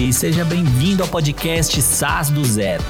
salve! Seja bem-vindo ao podcast SaaS do Zero.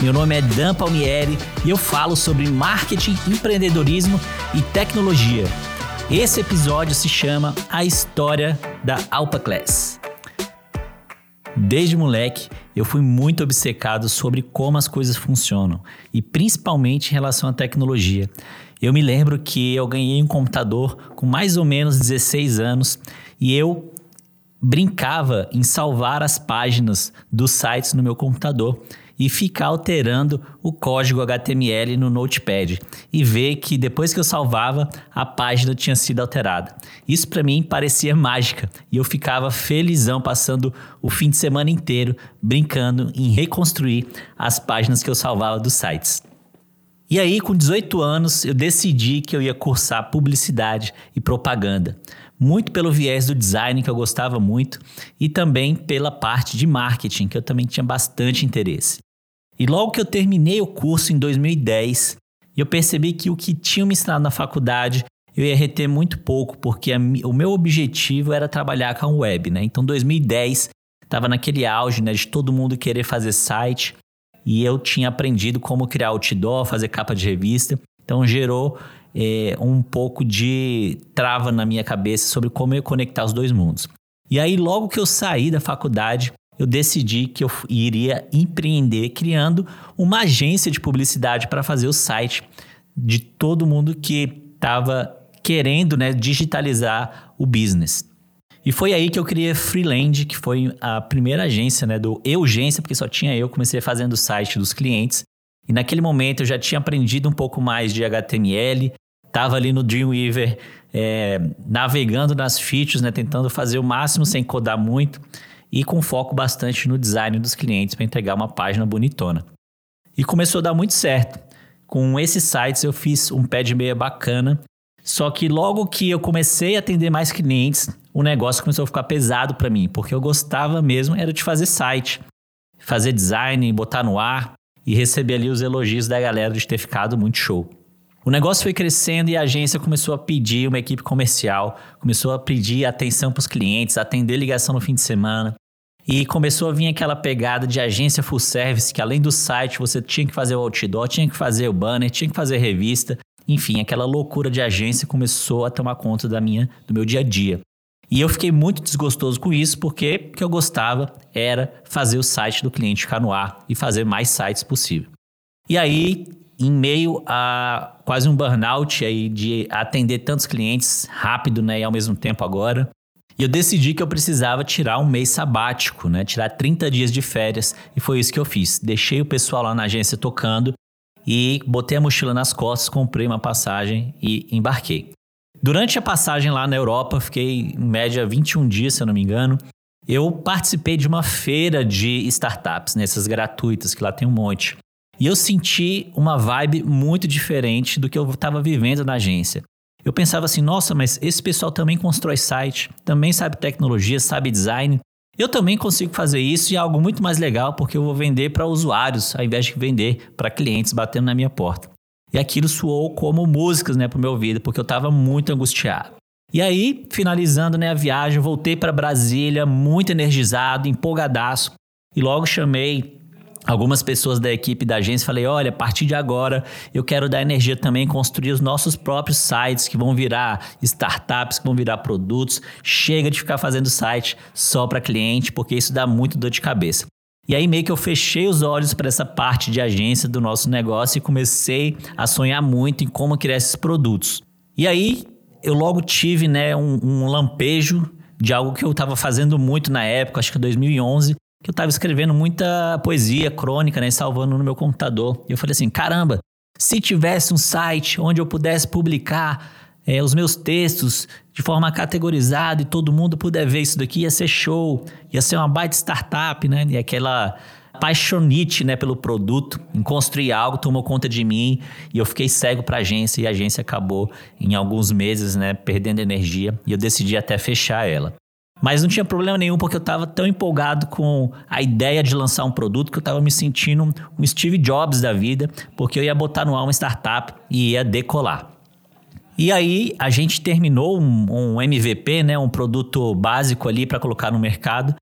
Meu nome é Dan Palmieri e eu falo sobre marketing, empreendedorismo e tecnologia. Esse episódio se chama A História da Alpa Class. Desde moleque, eu fui muito obcecado sobre como as coisas funcionam e principalmente em relação à tecnologia. Eu me lembro que eu ganhei um computador com mais ou menos 16 anos e eu brincava em salvar as páginas dos sites no meu computador e ficar alterando o código HTML no Notepad e ver que depois que eu salvava, a página tinha sido alterada. Isso para mim parecia mágica e eu ficava felizão passando o fim de semana inteiro brincando em reconstruir as páginas que eu salvava dos sites. E aí, com 18 anos, eu decidi que eu ia cursar publicidade e propaganda. Muito pelo viés do design, que eu gostava muito, e também pela parte de marketing, que eu também tinha bastante interesse. E logo que eu terminei o curso em 2010, eu percebi que o que tinham me ensinado na faculdade eu ia reter muito pouco, porque a, o meu objetivo era trabalhar com a web, né? Então, 2010 estava naquele auge, né, de todo mundo querer fazer site e eu tinha aprendido como criar outdoor, fazer capa de revista. Então gerou é, um pouco de trava na minha cabeça sobre como eu conectar os dois mundos. E aí, logo que eu saí da faculdade, eu decidi que eu iria empreender criando uma agência de publicidade para fazer o site de todo mundo que estava querendo né, digitalizar o business. E foi aí que eu criei Freeland, que foi a primeira agência né, do Eugência, porque só tinha eu. Comecei fazendo o site dos clientes. E naquele momento eu já tinha aprendido um pouco mais de HTML, estava ali no Dreamweaver é, navegando nas features, né, tentando fazer o máximo sem codar muito e com foco bastante no design dos clientes para entregar uma página bonitona. E começou a dar muito certo. Com esses sites eu fiz um pé de meia bacana, só que logo que eu comecei a atender mais clientes, o negócio começou a ficar pesado para mim, porque eu gostava mesmo era de fazer site, fazer design, botar no ar e receber ali os elogios da galera de ter ficado muito show. O negócio foi crescendo e a agência começou a pedir uma equipe comercial, começou a pedir atenção para os clientes, atender ligação no fim de semana. E começou a vir aquela pegada de agência full service, que além do site você tinha que fazer o outdoor, tinha que fazer o banner, tinha que fazer revista. Enfim, aquela loucura de agência começou a tomar conta da minha, do meu dia a dia. E eu fiquei muito desgostoso com isso, porque o que eu gostava era fazer o site do cliente ficar no ar e fazer mais sites possível. E aí, em meio a quase um burnout aí de atender tantos clientes rápido, né, e ao mesmo tempo agora, eu decidi que eu precisava tirar um mês sabático, né, tirar 30 dias de férias, e foi isso que eu fiz. Deixei o pessoal lá na agência tocando e botei a mochila nas costas, comprei uma passagem e embarquei. Durante a passagem lá na Europa, fiquei em média 21 dias, se eu não me engano. Eu participei de uma feira de startups, nessas gratuitas, que lá tem um monte. E eu senti uma vibe muito diferente do que eu estava vivendo na agência. Eu pensava assim, nossa, mas esse pessoal também constrói site, também sabe tecnologia, sabe design. Eu também consigo fazer isso e é algo muito mais legal porque eu vou vender para usuários ao invés de vender para clientes batendo na minha porta. E aquilo soou como músicas, né, pro meu ouvido, porque eu estava muito angustiado. E aí, finalizando né, a viagem, voltei para Brasília muito energizado, empolgadaço, e logo chamei algumas pessoas da equipe da agência falei: olha, a partir de agora eu quero dar energia também, construir os nossos próprios sites que vão virar startups, que vão virar produtos. Chega de ficar fazendo site só para cliente, porque isso dá muito dor de cabeça. E aí meio que eu fechei os olhos para essa parte de agência do nosso negócio e comecei a sonhar muito em como criar esses produtos. E aí eu logo tive né, um, um lampejo de algo que eu estava fazendo muito na época, acho que 2011, que eu estava escrevendo muita poesia, crônica, né, salvando no meu computador. E eu falei assim, caramba, se tivesse um site onde eu pudesse publicar é, os meus textos de forma categorizada e todo mundo puder ver isso daqui, ia ser show, ia ser uma baita startup, né? E aquela paixonite né, pelo produto, em construir algo, tomou conta de mim e eu fiquei cego para a agência e a agência acabou em alguns meses né, perdendo energia e eu decidi até fechar ela. Mas não tinha problema nenhum porque eu estava tão empolgado com a ideia de lançar um produto que eu estava me sentindo um Steve Jobs da vida, porque eu ia botar no ar uma startup e ia decolar. E aí a gente terminou um, um MVP, né, um produto básico ali para colocar no mercado.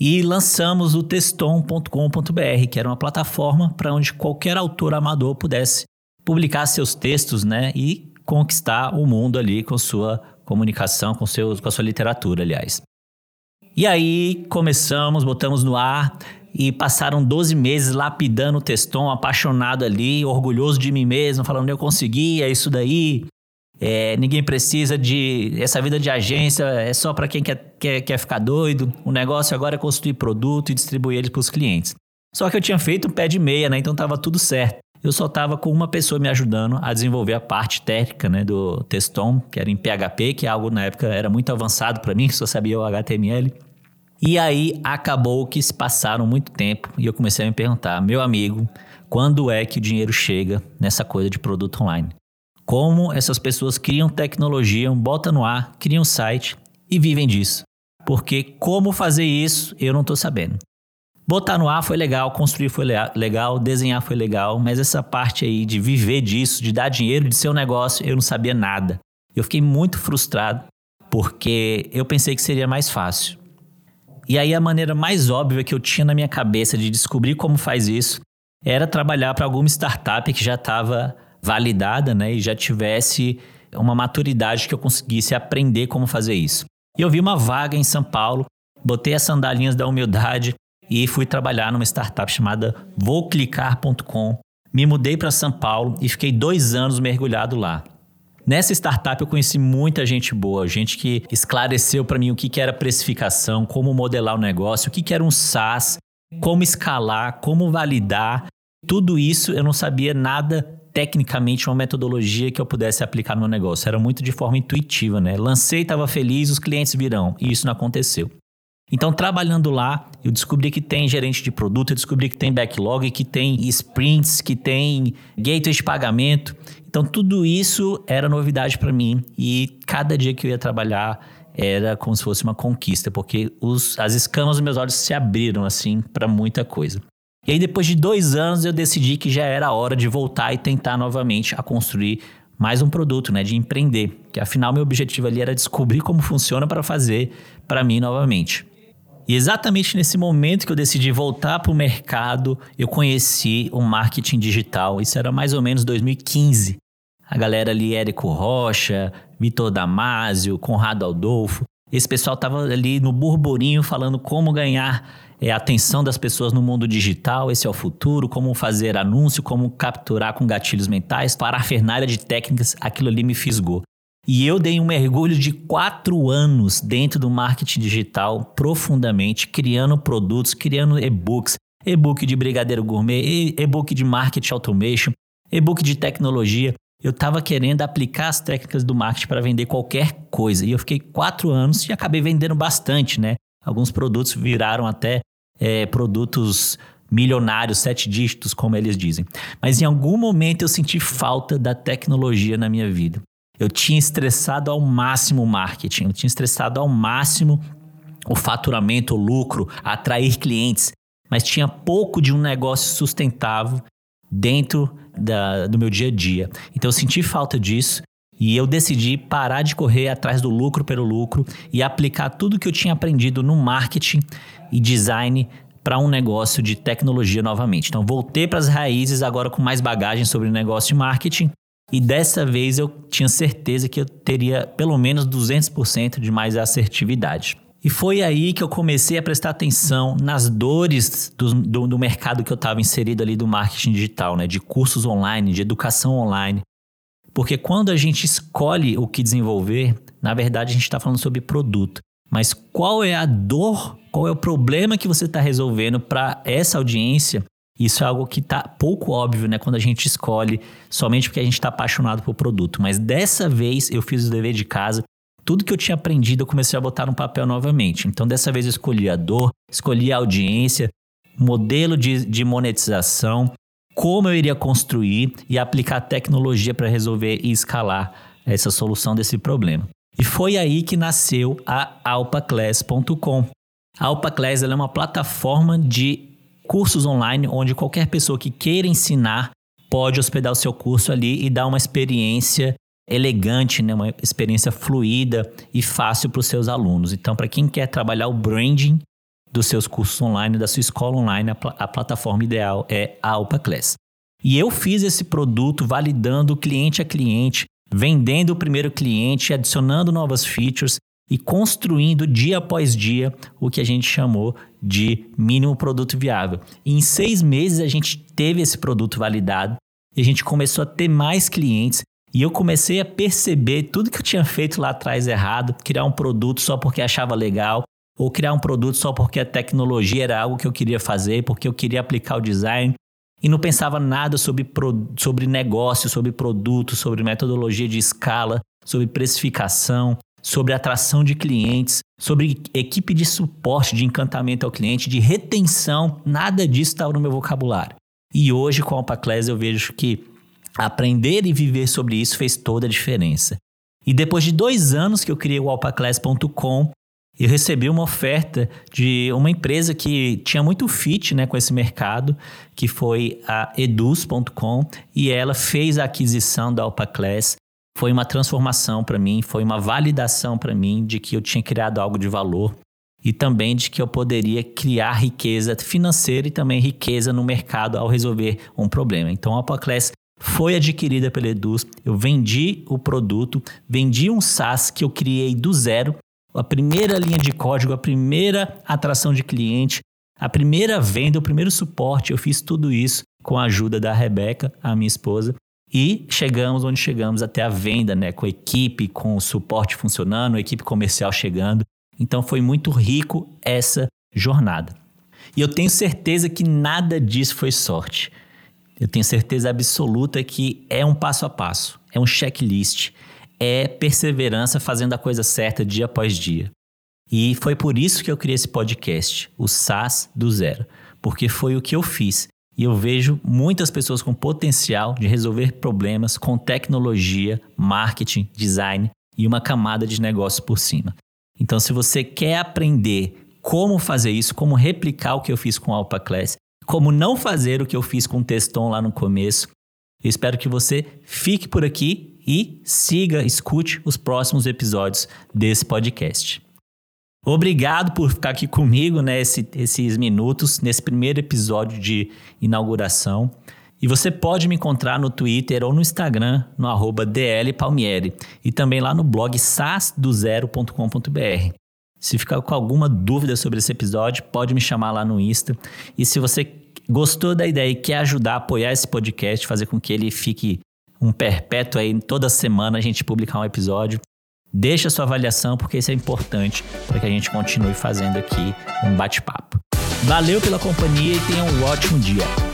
e lançamos o teston.com.br, que era uma plataforma para onde qualquer autor amador pudesse publicar seus textos, né, e conquistar o mundo ali com sua comunicação, com, seus, com a sua literatura, aliás. E aí começamos, botamos no ar e passaram 12 meses lapidando o Teston, apaixonado ali, orgulhoso de mim mesmo, falando eu consegui, é isso daí. É, ninguém precisa de. Essa vida de agência é só para quem quer, quer, quer ficar doido. O negócio agora é construir produto e distribuir ele para os clientes. Só que eu tinha feito um pé de meia, né? Então tava tudo certo. Eu só tava com uma pessoa me ajudando a desenvolver a parte técnica, né, do Teston, que era em PHP, que é algo na época era muito avançado para mim, que só sabia o HTML. E aí acabou que se passaram muito tempo e eu comecei a me perguntar, meu amigo, quando é que o dinheiro chega nessa coisa de produto online? Como essas pessoas criam tecnologia, botam no ar, criam site e vivem disso? Porque como fazer isso, eu não estou sabendo. Botar no ar foi legal, construir foi legal, desenhar foi legal, mas essa parte aí de viver disso, de dar dinheiro de seu negócio, eu não sabia nada. Eu fiquei muito frustrado porque eu pensei que seria mais fácil. E aí a maneira mais óbvia que eu tinha na minha cabeça de descobrir como faz isso era trabalhar para alguma startup que já estava validada, né, e já tivesse uma maturidade que eu conseguisse aprender como fazer isso. E eu vi uma vaga em São Paulo, botei as sandalinhas da humildade e fui trabalhar numa startup chamada VouClicar.com. Me mudei para São Paulo e fiquei dois anos mergulhado lá. Nessa startup eu conheci muita gente boa, gente que esclareceu para mim o que, era precificação, como modelar o negócio, o que, que era um SaaS, como escalar, como validar. Tudo isso eu não sabia nada tecnicamente uma metodologia que eu pudesse aplicar no meu negócio. Era muito de forma intuitiva, né? Lancei, estava feliz, os clientes virão. E isso não aconteceu. Então, trabalhando lá, eu descobri que tem gerente de produto, eu descobri que tem backlog, que tem sprints, que tem gateway de pagamento. Então, tudo isso era novidade para mim e cada dia que eu ia trabalhar era como se fosse uma conquista, porque os, as escamas dos meus olhos se abriram assim para muita coisa. E aí, depois de dois anos, eu decidi que já era hora de voltar e tentar novamente a construir mais um produto, né, de empreender. Que afinal, meu objetivo ali era descobrir como funciona para fazer para mim novamente. E exatamente nesse momento que eu decidi voltar para o mercado, eu conheci o marketing digital. Isso era mais ou menos 2015. A galera ali, Érico Rocha, Vitor Damasio, Conrado Aldolfo. Esse pessoal estava ali no burburinho falando como ganhar é, a atenção das pessoas no mundo digital, esse é o futuro, como fazer anúncio, como capturar com gatilhos mentais, parafernália de técnicas, aquilo ali me fisgou. E eu dei um mergulho de quatro anos dentro do marketing digital profundamente, criando produtos, criando e-books, e-book de brigadeiro gourmet, e-book de marketing automation, e-book de tecnologia. Eu estava querendo aplicar as técnicas do marketing para vender qualquer coisa. E eu fiquei quatro anos e acabei vendendo bastante, né? Alguns produtos viraram até é, produtos milionários, sete dígitos, como eles dizem. Mas em algum momento eu senti falta da tecnologia na minha vida. Eu tinha estressado ao máximo o marketing, eu tinha estressado ao máximo o faturamento, o lucro, atrair clientes, mas tinha pouco de um negócio sustentável dentro da, do meu dia a dia. Então eu senti falta disso e eu decidi parar de correr atrás do lucro pelo lucro e aplicar tudo que eu tinha aprendido no marketing e design para um negócio de tecnologia novamente. Então voltei para as raízes agora com mais bagagem sobre negócio e marketing e dessa vez eu tinha certeza que eu teria pelo menos 200% de mais assertividade. E foi aí que eu comecei a prestar atenção nas dores do, do, do mercado que eu estava inserido ali do marketing digital, né? de cursos online, de educação online. Porque quando a gente escolhe o que desenvolver, na verdade a gente está falando sobre produto. Mas qual é a dor, qual é o problema que você está resolvendo para essa audiência isso é algo que está pouco óbvio, né? Quando a gente escolhe somente porque a gente está apaixonado pelo produto. Mas dessa vez eu fiz o dever de casa. Tudo que eu tinha aprendido eu comecei a botar no papel novamente. Então dessa vez eu escolhi a dor, escolhi a audiência, modelo de, de monetização, como eu iria construir e aplicar tecnologia para resolver e escalar essa solução desse problema. E foi aí que nasceu a alpaclass.com. A Alpaclass é uma plataforma de cursos online onde qualquer pessoa que queira ensinar pode hospedar o seu curso ali e dar uma experiência elegante, né? uma experiência fluida e fácil para os seus alunos. Então, para quem quer trabalhar o branding dos seus cursos online, da sua escola online, a, pl a plataforma ideal é a Alpa Class. E eu fiz esse produto validando cliente a cliente, vendendo o primeiro cliente, adicionando novas features e construindo dia após dia o que a gente chamou de mínimo produto viável. E em seis meses a gente teve esse produto validado e a gente começou a ter mais clientes. E eu comecei a perceber tudo que eu tinha feito lá atrás errado, criar um produto só porque achava legal, ou criar um produto só porque a tecnologia era algo que eu queria fazer, porque eu queria aplicar o design e não pensava nada sobre, sobre negócio, sobre produto, sobre metodologia de escala, sobre precificação, sobre atração de clientes, sobre equipe de suporte, de encantamento ao cliente, de retenção, nada disso estava no meu vocabulário. E hoje com a Alpaclass eu vejo que aprender e viver sobre isso fez toda a diferença. E depois de dois anos que eu criei o alpaclass.com, eu recebi uma oferta de uma empresa que tinha muito fit né, com esse mercado, que foi a eduz.com, e ela fez a aquisição da AlpaClass. Foi uma transformação para mim, foi uma validação para mim de que eu tinha criado algo de valor e também de que eu poderia criar riqueza financeira e também riqueza no mercado ao resolver um problema. Então a AlpaClass foi adquirida pela Eduz, eu vendi o produto, vendi um SaaS que eu criei do zero a primeira linha de código, a primeira atração de cliente, a primeira venda, o primeiro suporte. Eu fiz tudo isso com a ajuda da Rebeca, a minha esposa. E chegamos onde chegamos até a venda, né? Com a equipe, com o suporte funcionando, a equipe comercial chegando. Então foi muito rico essa jornada. E eu tenho certeza que nada disso foi sorte. Eu tenho certeza absoluta que é um passo a passo, é um checklist, é perseverança fazendo a coisa certa dia após dia. E foi por isso que eu criei esse podcast, o SAS do Zero, porque foi o que eu fiz. E eu vejo muitas pessoas com potencial de resolver problemas com tecnologia, marketing, design e uma camada de negócio por cima. Então, se você quer aprender como fazer isso, como replicar o que eu fiz com o Alpha Class, como não fazer o que eu fiz com o Teston lá no começo, eu espero que você fique por aqui e siga, escute os próximos episódios desse podcast. Obrigado por ficar aqui comigo né, esses minutos, nesse primeiro episódio de inauguração. E você pode me encontrar no Twitter ou no Instagram, no arroba dlpalmieri. E também lá no blog sasdozero.com.br. Se ficar com alguma dúvida sobre esse episódio, pode me chamar lá no Insta. E se você gostou da ideia e quer ajudar a apoiar esse podcast, fazer com que ele fique um perpétuo aí, toda semana a gente publicar um episódio. Deixa sua avaliação, porque isso é importante para que a gente continue fazendo aqui um bate-papo. Valeu pela companhia e tenha um ótimo dia.